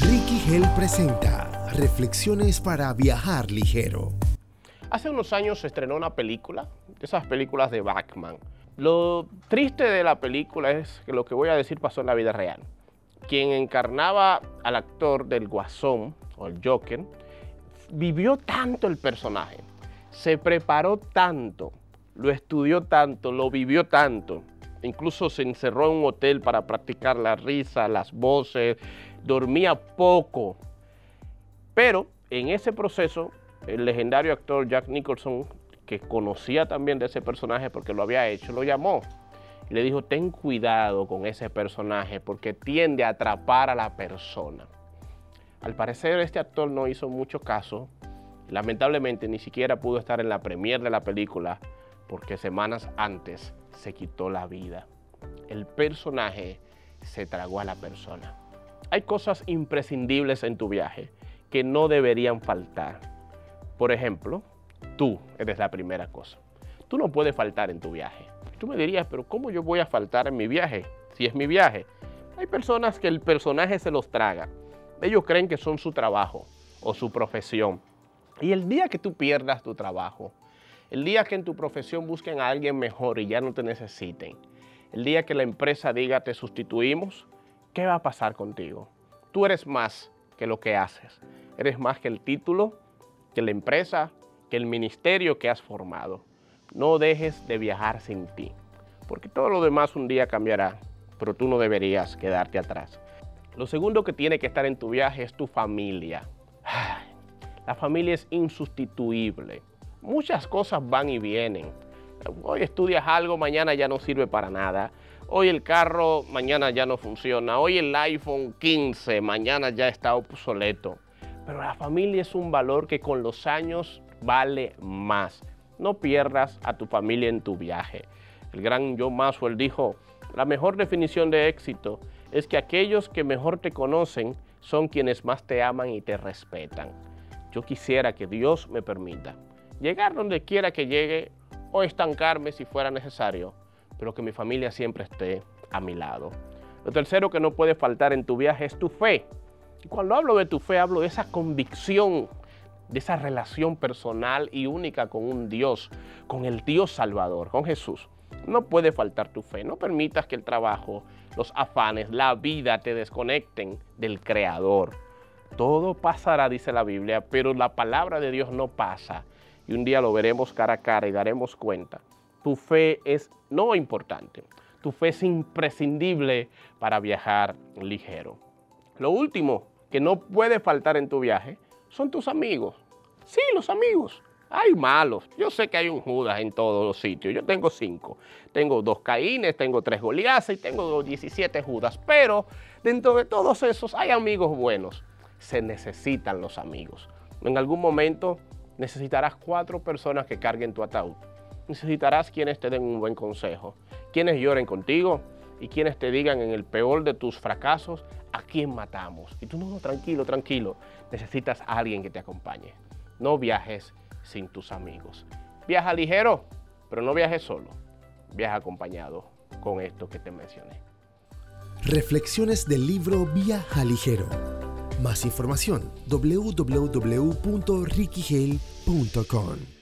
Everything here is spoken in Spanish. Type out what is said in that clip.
Ricky Hell presenta Reflexiones para viajar ligero. Hace unos años se estrenó una película, esas películas de Batman. Lo triste de la película es que lo que voy a decir pasó en la vida real. Quien encarnaba al actor del Guasón o el Joker vivió tanto el personaje, se preparó tanto, lo estudió tanto, lo vivió tanto, incluso se encerró en un hotel para practicar la risa, las voces, dormía poco. Pero en ese proceso, el legendario actor Jack Nicholson, que conocía también de ese personaje porque lo había hecho, lo llamó y le dijo, ten cuidado con ese personaje porque tiende a atrapar a la persona. Al parecer este actor no hizo mucho caso, lamentablemente ni siquiera pudo estar en la premier de la película porque semanas antes se quitó la vida. El personaje se tragó a la persona. Hay cosas imprescindibles en tu viaje que no deberían faltar. Por ejemplo, tú eres la primera cosa. Tú no puedes faltar en tu viaje. Tú me dirías, pero ¿cómo yo voy a faltar en mi viaje? Si es mi viaje. Hay personas que el personaje se los traga. Ellos creen que son su trabajo o su profesión. Y el día que tú pierdas tu trabajo, el día que en tu profesión busquen a alguien mejor y ya no te necesiten, el día que la empresa diga te sustituimos, ¿qué va a pasar contigo? Tú eres más que lo que haces. Eres más que el título, que la empresa, que el ministerio que has formado. No dejes de viajar sin ti, porque todo lo demás un día cambiará, pero tú no deberías quedarte atrás. Lo segundo que tiene que estar en tu viaje es tu familia. La familia es insustituible. Muchas cosas van y vienen. Hoy estudias algo, mañana ya no sirve para nada. Hoy el carro, mañana ya no funciona. Hoy el iPhone 15, mañana ya está obsoleto. Pero la familia es un valor que con los años vale más. No pierdas a tu familia en tu viaje. El gran John Maxwell dijo, la mejor definición de éxito es que aquellos que mejor te conocen son quienes más te aman y te respetan. Yo quisiera que Dios me permita llegar donde quiera que llegue o estancarme si fuera necesario, pero que mi familia siempre esté a mi lado. Lo tercero que no puede faltar en tu viaje es tu fe. Y cuando hablo de tu fe, hablo de esa convicción, de esa relación personal y única con un Dios, con el Dios Salvador, con Jesús. No puede faltar tu fe. No permitas que el trabajo, los afanes, la vida te desconecten del Creador. Todo pasará, dice la Biblia, pero la palabra de Dios no pasa y un día lo veremos cara a cara y daremos cuenta. Tu fe es no importante, tu fe es imprescindible para viajar ligero. Lo último que no puede faltar en tu viaje son tus amigos. Sí, los amigos. Hay malos. Yo sé que hay un Judas en todos los sitios. Yo tengo cinco. Tengo dos Caínes, tengo tres Goliases y tengo 17 Judas. Pero dentro de todos esos hay amigos buenos. Se necesitan los amigos. En algún momento necesitarás cuatro personas que carguen tu ataúd. Necesitarás quienes te den un buen consejo, quienes lloren contigo y quienes te digan en el peor de tus fracasos a quién matamos. Y tú no, tranquilo, tranquilo. Necesitas a alguien que te acompañe. No viajes sin tus amigos. Viaja ligero, pero no viajes solo. Viaja acompañado con esto que te mencioné. Reflexiones del libro Viaja ligero más información www.rickyhale.com